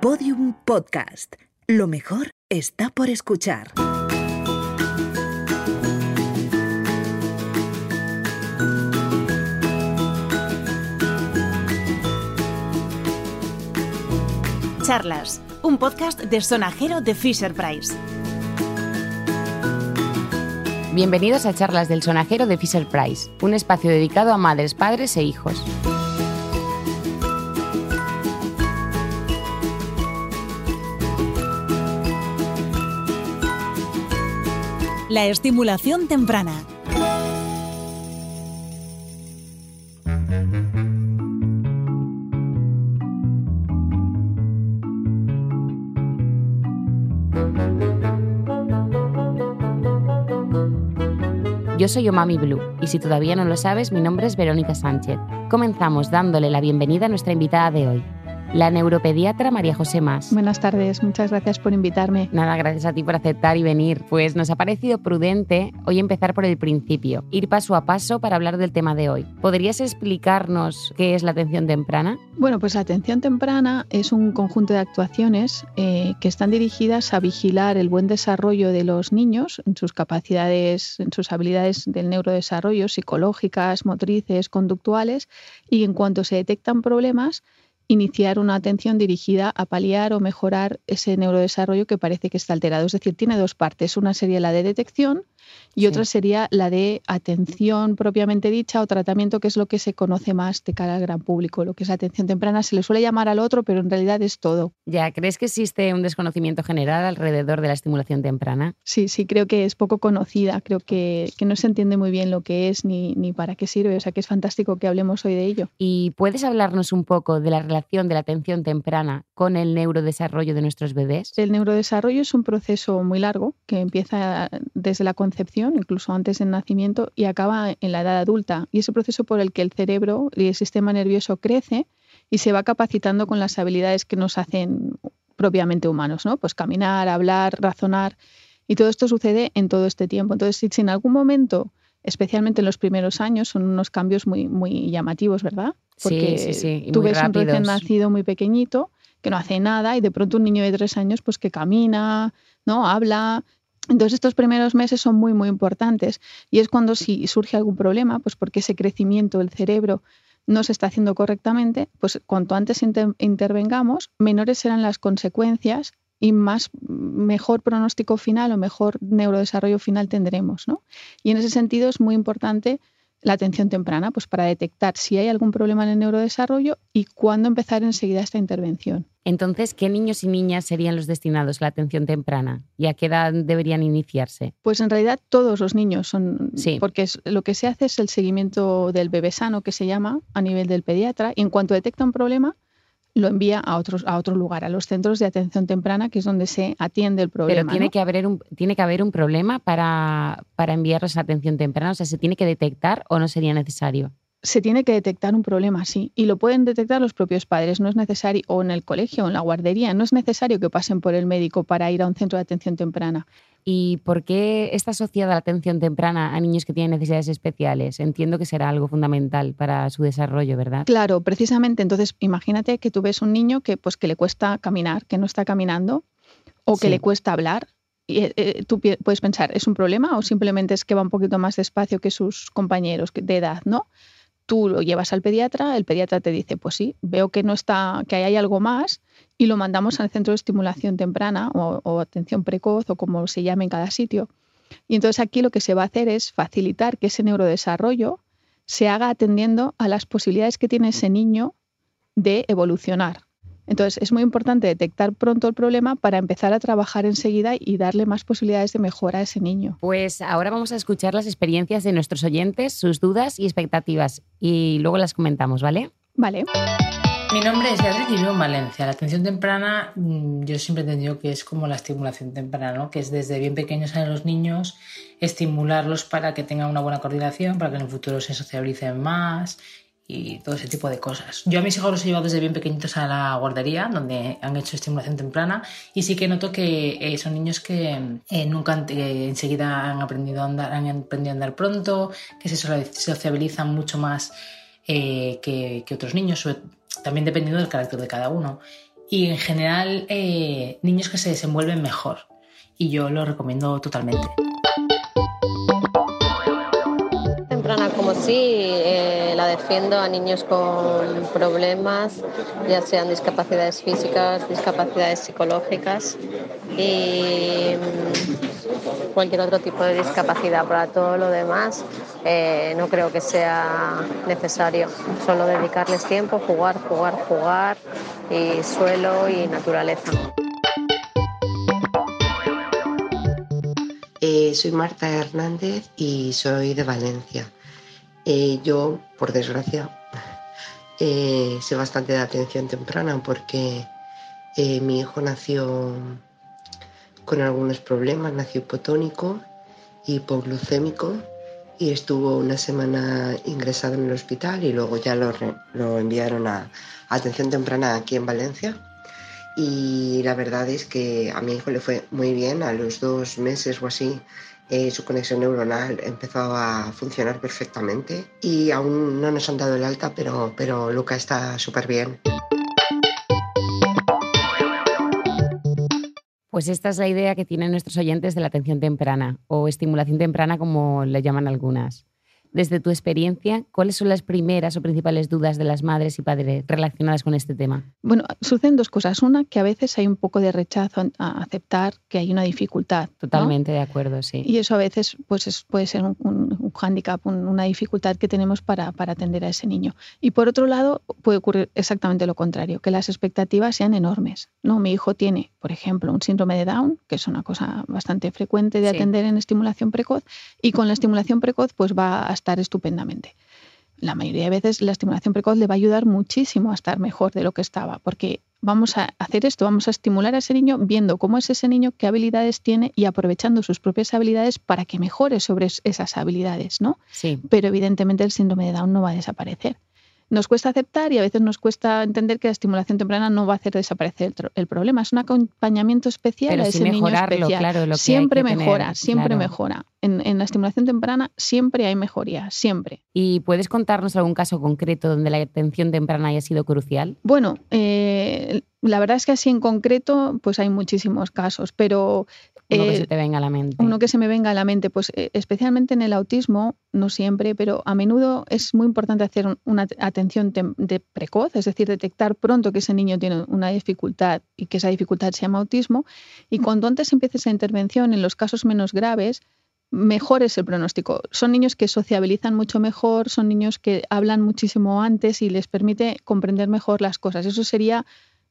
Podium Podcast. Lo mejor está por escuchar. Charlas, un podcast de sonajero de Fisher Price. Bienvenidos a Charlas del Sonajero de Fisher Price, un espacio dedicado a madres, padres e hijos. La estimulación temprana. Yo soy Omami Blue y si todavía no lo sabes, mi nombre es Verónica Sánchez. Comenzamos dándole la bienvenida a nuestra invitada de hoy, la neuropediatra María José Más. Buenas tardes, muchas gracias por invitarme. Nada, gracias a ti por aceptar y venir. Pues nos ha parecido prudente hoy empezar por el principio, ir paso a paso para hablar del tema de hoy. ¿Podrías explicarnos qué es la atención temprana? Bueno, pues la atención temprana es un conjunto de actuaciones eh, que están dirigidas a vigilar el buen desarrollo de los niños en sus capacidades, en sus habilidades del neurodesarrollo psicológicas, motrices, conductuales y en cuanto se detectan problemas, iniciar una atención dirigida a paliar o mejorar ese neurodesarrollo que parece que está alterado. Es decir, tiene dos partes. Una sería la de detección y otra sería la de atención propiamente dicha o tratamiento, que es lo que se conoce más de cara al gran público. Lo que es atención temprana se le suele llamar al otro, pero en realidad es todo. Ya, ¿crees que existe un desconocimiento general alrededor de la estimulación temprana? Sí, sí, creo que es poco conocida, creo que, que no se entiende muy bien lo que es ni, ni para qué sirve, o sea que es fantástico que hablemos hoy de ello. ¿Y puedes hablarnos un poco de la relación de la atención temprana con el neurodesarrollo de nuestros bebés? El neurodesarrollo es un proceso muy largo que empieza desde la concepción, incluso antes del nacimiento, y acaba en la edad adulta. Y es el proceso por el que el cerebro y el sistema nervioso crece y se va capacitando con las habilidades que nos hacen propiamente humanos, ¿no? Pues caminar, hablar, razonar. Y todo esto sucede en todo este tiempo. Entonces, si en algún momento, especialmente en los primeros años, son unos cambios muy, muy llamativos, ¿verdad? Porque sí, sí, sí. Y tú ves un rápidos. recién nacido muy pequeñito que no hace nada y de pronto un niño de tres años pues que camina, ¿no? Habla. Entonces estos primeros meses son muy, muy importantes y es cuando si surge algún problema, pues porque ese crecimiento del cerebro no se está haciendo correctamente, pues cuanto antes inter- intervengamos, menores serán las consecuencias y más mejor pronóstico final o mejor neurodesarrollo final tendremos, ¿no? Y en ese sentido es muy importante la atención temprana, pues para detectar si hay algún problema en el neurodesarrollo y cuándo empezar enseguida esta intervención. Entonces, ¿qué niños y niñas serían los destinados a la atención temprana? ¿Y a qué edad deberían iniciarse? Pues en realidad todos los niños son, Sí. porque lo que se hace es el seguimiento del bebé sano, que se llama, a nivel del pediatra, y en cuanto detecta un problema, lo envía a, otros, a otro lugar, a los centros de atención temprana, que es donde se atiende el problema. Pero tiene, ¿no? que haber un, tiene que haber un problema para, para enviarlos a atención temprana. O sea, ¿se tiene que detectar o no sería necesario? se tiene que detectar un problema, sí, y lo pueden detectar los propios padres, no es necesario, o en el colegio o en la guardería, no es necesario que pasen por el médico para ir a un centro de atención temprana. ¿Y por qué está asociada la atención temprana a niños que tienen necesidades especiales? Entiendo que será algo fundamental para su desarrollo, ¿verdad? Claro, precisamente, entonces imagínate que tú ves un niño que pues que le cuesta caminar, que no está caminando, o que Sí. le cuesta hablar. Y eh, eh, tú puedes pensar, ¿es un problema o simplemente es que va un poquito más despacio que sus compañeros de edad, ¿no? Tú lo llevas al pediatra, el pediatra te dice, pues sí, veo que no está, que hay algo más, y lo mandamos al centro de estimulación temprana o, o atención precoz o como se llame en cada sitio. Y entonces aquí lo que se va a hacer es facilitar que ese neurodesarrollo se haga atendiendo a las posibilidades que tiene ese niño de evolucionar. Entonces es muy importante detectar pronto el problema para empezar a trabajar enseguida y darle más posibilidades de mejora a ese niño. Pues ahora vamos a escuchar las experiencias de nuestros oyentes, sus dudas y expectativas, y luego las comentamos, ¿vale? Vale. Mi nombre es Beatriz y vivo en Valencia. La atención temprana, mm, yo siempre he entendido que es como la estimulación temprana, ¿no? que es desde bien pequeños a los niños estimularlos para que tengan una buena coordinación, para que en el futuro se sociabilicen más y todo ese tipo de cosas. Yo a mis hijos los he llevado desde bien pequeñitos a la guardería, donde han hecho estimulación temprana, y sí que noto que eh, son niños que eh, nunca han- eh, enseguida han aprendido a andar, han aprendido a andar pronto, que se sociabilizan mucho más eh, que, que otros niños, también dependiendo del carácter de cada uno. y en general eh, niños que se desenvuelven mejor. Y yo lo recomiendo totalmente. Sí, eh, la defiendo a niños con problemas, ya sean discapacidades físicas, discapacidades psicológicas y mm, cualquier otro tipo de discapacidad. Para todo lo demás eh, no creo que sea necesario. Solo dedicarles tiempo, jugar, jugar, jugar y suelo y naturaleza. Eh, soy Marta Hernández y soy de Valencia. Eh, yo, por desgracia, eh, sé bastante de atención temprana porque mi hijo nació con algunos problemas, nació hipotónico, hipoglucémico y estuvo una semana ingresado en el hospital y luego ya lo, lo enviaron a atención temprana aquí en Valencia. Y la verdad es que a mi hijo le fue muy bien, a los dos meses o así eh, su conexión neuronal empezó a funcionar perfectamente y aún no nos han dado el alta, pero, pero Luca está súper bien. Pues esta es la idea que tienen nuestros oyentes de la atención temprana o estimulación temprana como le llaman algunas. Desde tu experiencia, ¿cuáles son las primeras o principales dudas de las madres y padres relacionadas con este tema? Bueno, suceden dos cosas. Una, que a veces hay un poco de rechazo a aceptar que hay una dificultad. Totalmente de acuerdo, sí. Y eso a veces pues, puede ser un, un, hándicap, una dificultad que tenemos para, para, atender a ese niño. Y por otro lado, puede ocurrir exactamente lo contrario, que las expectativas sean enormes. ¿no? Mi hijo tiene, por ejemplo, un síndrome de Down, que es una cosa bastante frecuente de atender en estimulación precoz, y con la estimulación precoz pues va a estar estupendamente. La mayoría de veces la estimulación precoz le va a ayudar muchísimo a estar mejor de lo que estaba, porque vamos a hacer esto, vamos a estimular a ese niño viendo cómo es ese niño, qué habilidades tiene y aprovechando sus propias habilidades para que mejore sobre esas habilidades, ¿no? Sí. Pero evidentemente el síndrome de Down no va a desaparecer nos cuesta aceptar y a veces nos cuesta entender que la estimulación temprana no va a hacer desaparecer el, problema. Es un acompañamiento especial a ese niño especial. Claro, lo siempre que mejora, siempre claro. mejora. En, en, la estimulación temprana siempre hay mejoría, siempre. ¿Y puedes contarnos algún caso concreto donde la atención temprana haya sido crucial? Bueno, eh, la verdad es que así en concreto, pues hay muchísimos casos, pero uno que se te venga a la mente. Uno que se me venga a la mente, pues eh, especialmente en el autismo, no siempre, pero a menudo es muy importante hacer una atención de precoz, es decir, detectar pronto que ese niño tiene una dificultad y que esa dificultad se llama autismo. Y cuando antes empiece esa intervención, en los casos menos graves, mejor es el pronóstico. Son niños que sociabilizan mucho mejor, son niños que hablan muchísimo antes y les permite comprender mejor las cosas. Eso sería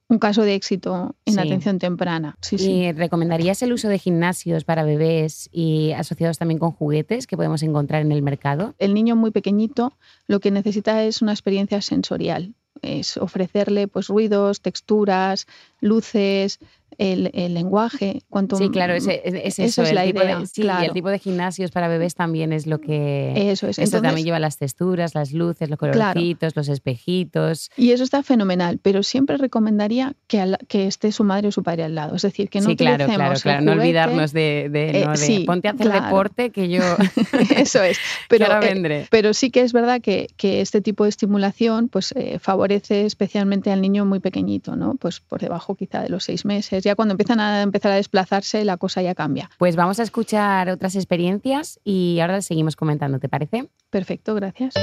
un caso de éxito en Sí. atención temprana. Sí, sí. ¿Y recomendarías el uso de gimnasios para bebés y asociados también con juguetes que podemos encontrar en el mercado? El niño muy pequeñito lo que necesita es una experiencia sensorial. Es ofrecerle pues, ruidos, texturas, luces, el, el lenguaje. Cuanto Sí, claro, es, es- eso. es el la tipo de- idea, sí, y claro. el tipo de gimnasios para bebés también es lo que... Eso es. Esto Entonces- también lleva las texturas, las luces, los colorcitos, los espejitos. Y eso está fenomenal, pero siempre recomendaría que, al- que esté su madre o su padre al lado. Es decir, que no sí, claro, claro, el claro. No olvidarnos de, de- Eh, no, de sí, ponte a hacer claro. deporte que yo Eso es. Pero, que ahora eh, vendré. pero sí que es verdad que, que este tipo de estimulación pues, eh, favorece especialmente al niño muy pequeñito, ¿no? Pues por debajo quizá de los seis meses. Ya cuando empiezan a empezar a desplazarse, la cosa ya cambia. Pues vamos a escuchar otras experiencias y ahora seguimos comentando, ¿te parece? Perfecto, gracias.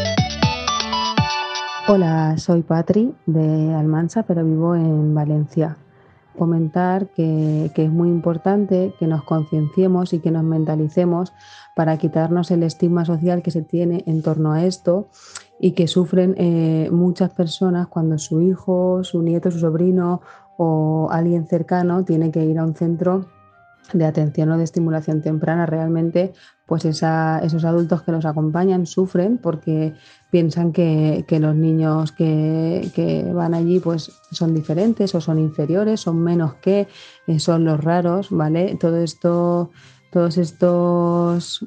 Hola, soy Patri de Almansa, pero vivo en Valencia. Comentar que, que es muy importante que nos concienciemos y que nos mentalicemos para quitarnos el estigma social que se tiene en torno a esto y que sufren eh, muchas personas cuando su hijo, su nieto, su sobrino o alguien cercano tiene que ir a un centro de atención o de estimulación temprana. Realmente, pues esos adultos que los acompañan sufren porque piensan que, los niños que, que van allí pues son diferentes o son inferiores, son menos que, eh, son los raros, ¿vale? Todo esto, todos estos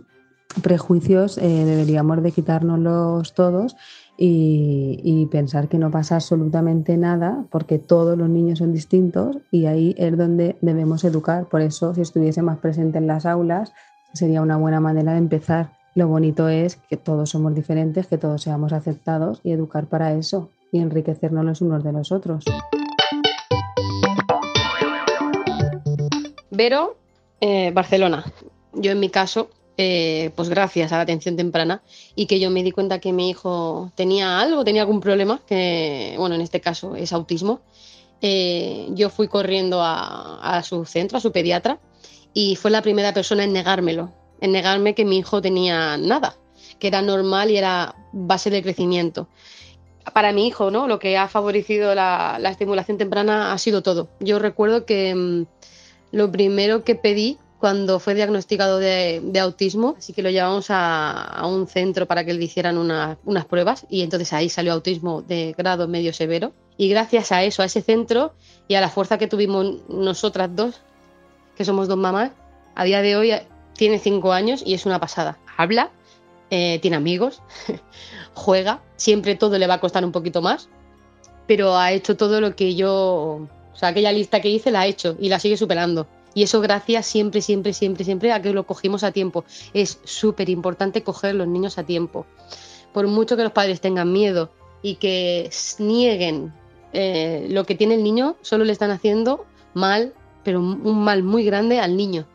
prejuicios eh, deberíamos de quitárnoslos todos y, pensar que no pasa absolutamente nada porque todos los niños son distintos y ahí es donde debemos educar. Por eso, si estuviese más presente en las aulas, sería una buena manera de empezar. Lo bonito es que todos somos diferentes, que todos seamos aceptados y educar para eso y enriquecernos los unos de los otros. Vero, eh, Barcelona. Yo en mi caso, eh, pues gracias a la atención temprana y que yo me di cuenta que mi hijo tenía algo, tenía algún problema, que bueno, en este caso es autismo, eh, yo fui corriendo a, a su centro, a su pediatra, y fue la primera persona en negármelo, en negarme que mi hijo tenía nada, que era normal y era base de crecimiento. Para mi hijo, ¿no? Lo que ha favorecido la, la estimulación temprana ha sido todo. Yo recuerdo que mm, lo primero que pedí cuando fue diagnosticado de, de autismo, así que lo llevamos a, a un centro para que le hicieran una- unas pruebas y entonces ahí salió autismo de grado medio severo. Y gracias a eso, a ese centro y a la fuerza que tuvimos nosotras dos, que somos dos mamás, a día de hoy tiene cinco años y es una pasada. Habla, eh, tiene amigos, juega, siempre todo le va a costar un poquito más, pero ha hecho todo lo que yo, o sea, aquella lista que hice la ha hecho y la sigue superando. Y eso gracias siempre, siempre, siempre, siempre a que lo cogimos a tiempo. Es súper importante coger los niños a tiempo. Por mucho que los padres tengan miedo y que nieguen eh, lo que tiene el niño, solo le están haciendo mal, pero un mal muy grande al niño.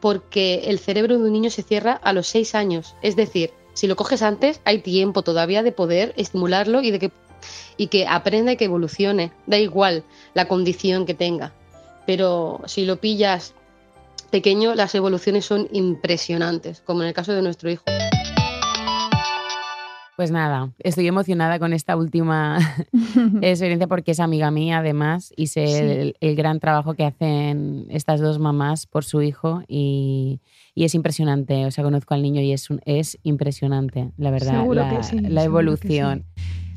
Porque el cerebro de un niño se cierra a los seis años. Es decir, si lo coges antes, hay tiempo todavía de poder estimularlo y de que, y que aprenda y que evolucione. Da igual la condición que tenga. Pero si lo pillas pequeño, las evoluciones son impresionantes, como en el caso de nuestro hijo. Pues nada, estoy emocionada con esta última experiencia porque es amiga mía además y sé Sí. el, el gran trabajo que hacen estas dos mamás por su hijo y, y es impresionante. O sea, conozco al niño y es, un- es impresionante, la verdad, Seguro la, que sí, la seguro que evolución.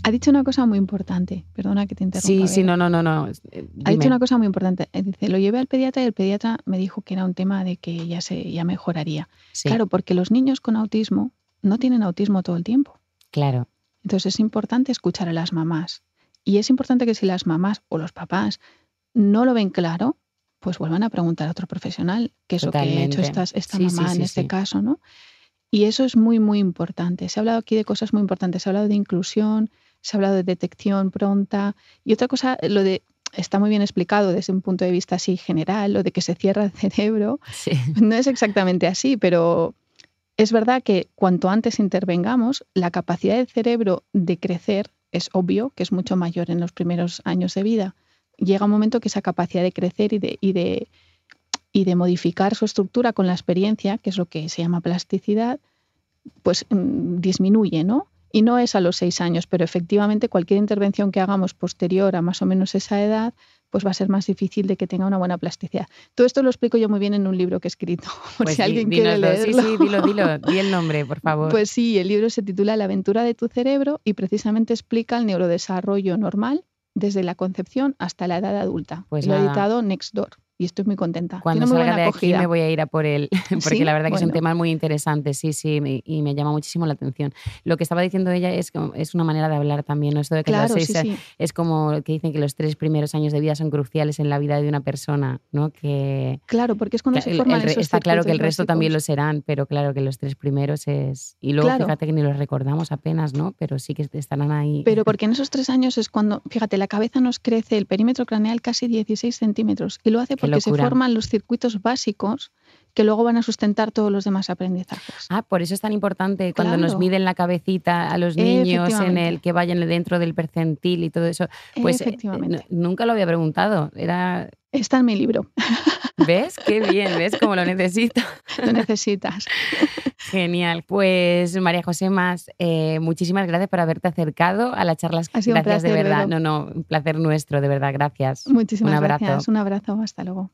Ha dicho una cosa muy importante, perdona que te interrumpa. Sí, sí, no, no, no, no. Ha Dime. dicho una cosa muy importante. Eh, Dice, lo llevé al pediatra y el pediatra me dijo que era un tema de que ya se ya mejoraría. Sí, Claro, porque los niños con autismo no tienen autismo todo el tiempo. claro. Entonces es importante escuchar a las mamás. Y es importante que si las mamás o los papás no lo ven claro, pues vuelvan a preguntar a otro profesional, que es lo que ha hecho estas- esta Sí, mamá sí, en este caso, ¿no? Y eso es muy, muy importante. Se ha hablado aquí de cosas muy importantes. Se ha hablado de inclusión, se ha hablado de detección pronta. Y otra cosa, lo de, está muy bien explicado desde un punto de vista así general, lo de que se cierra el cerebro. Sí. No es exactamente así, pero es verdad que cuanto antes intervengamos, la capacidad del cerebro de crecer es obvio que es mucho mayor en los primeros años de vida. Llega un momento que esa capacidad de crecer y de, y de, y de modificar su estructura con la experiencia, que es lo que se llama plasticidad, pues mm, disminuye, ¿no? Y no es a los seis años, pero efectivamente cualquier intervención que hagamos posterior a más o menos esa edad, pues va a ser más difícil de que tenga una buena plasticidad. Todo esto lo explico yo muy bien en un libro que he escrito, por Pues si alguien quiere leerlo. Sí, sí, dilo, dilo. Di el nombre, por favor. Pues sí, el libro se titula La aventura de tu cerebro y precisamente explica el neurodesarrollo normal desde la concepción hasta la edad adulta. Pues lo ha editado Nextdoor y estoy muy contenta. Cuando muy salga de aquí acogida. me voy a ir a por él, porque ¿Sí? la verdad que Bueno. temas muy interesantes, sí, sí, me- y me llama muchísimo la atención. Lo que estaba diciendo ella es, como- es una manera de hablar también, ¿no? Esto de que Claro, seis sí, a- sí. es como que dicen que los tres primeros años de vida son cruciales en la vida de una persona, ¿no? Que, Claro, porque es cuando que se el- forman el re- esos está claro que el resto también lo básicos. serán, pero claro que los tres primeros es... Y luego Claro. fíjate que ni los recordamos apenas, ¿no? Pero sí que estarán ahí. Pero porque en esos tres años es cuando, fíjate, la cabeza nos crece el perímetro craneal casi 16 centímetros y lo hace porque se forman los circuitos básicos que luego van a sustentar todos los demás aprendizajes. Ah, por eso es tan importante cuando nos miden la cabecita a los niños en el que vayan dentro del percentil y todo eso. Pues eh, Efectivamente. n- nunca lo había preguntado. Era, Está en mi libro, ¿ves? Qué bien, ¿ves? Como lo necesito. lo necesitas. Genial. Pues María José Más, eh, muchísimas gracias por haberte acercado a las charlas. Ha sido un gracias de verdad. Vero. No, no, un placer nuestro, de verdad. Gracias. Muchísimas un abrazo. gracias. Un abrazo. Hasta luego.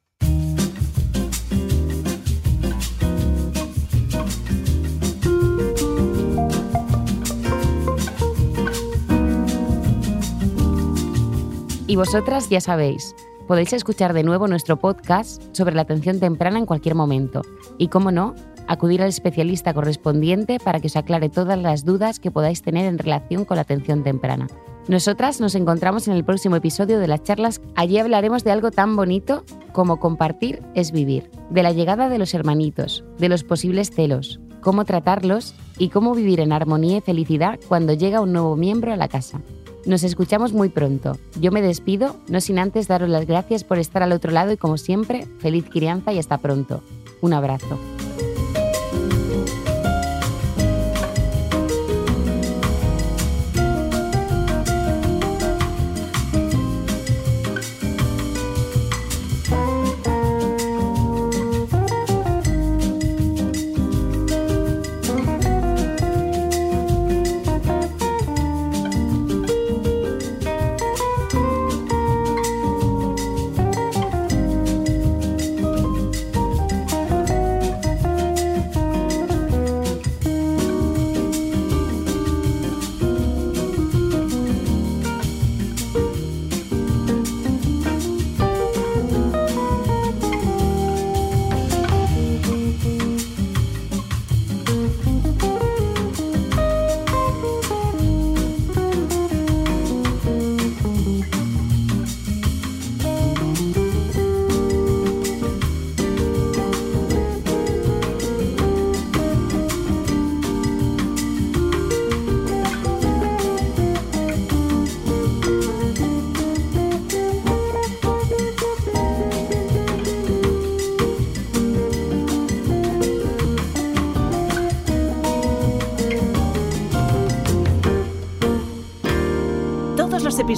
Y vosotras ya sabéis, podéis escuchar de nuevo nuestro podcast sobre la atención temprana en cualquier momento. Y cómo no, acudir al especialista correspondiente para que os aclare todas las dudas que podáis tener en relación con la atención temprana. Nosotras nos encontramos en el próximo episodio de las charlas. Allí hablaremos de algo tan bonito como compartir es vivir, de la llegada de los hermanitos, de los posibles celos, cómo tratarlos y cómo vivir en armonía y felicidad cuando llega un nuevo miembro a la casa. Nos escuchamos muy pronto. Yo me despido, no sin antes daros las gracias por estar al otro lado y como siempre, feliz crianza y hasta pronto. Un abrazo.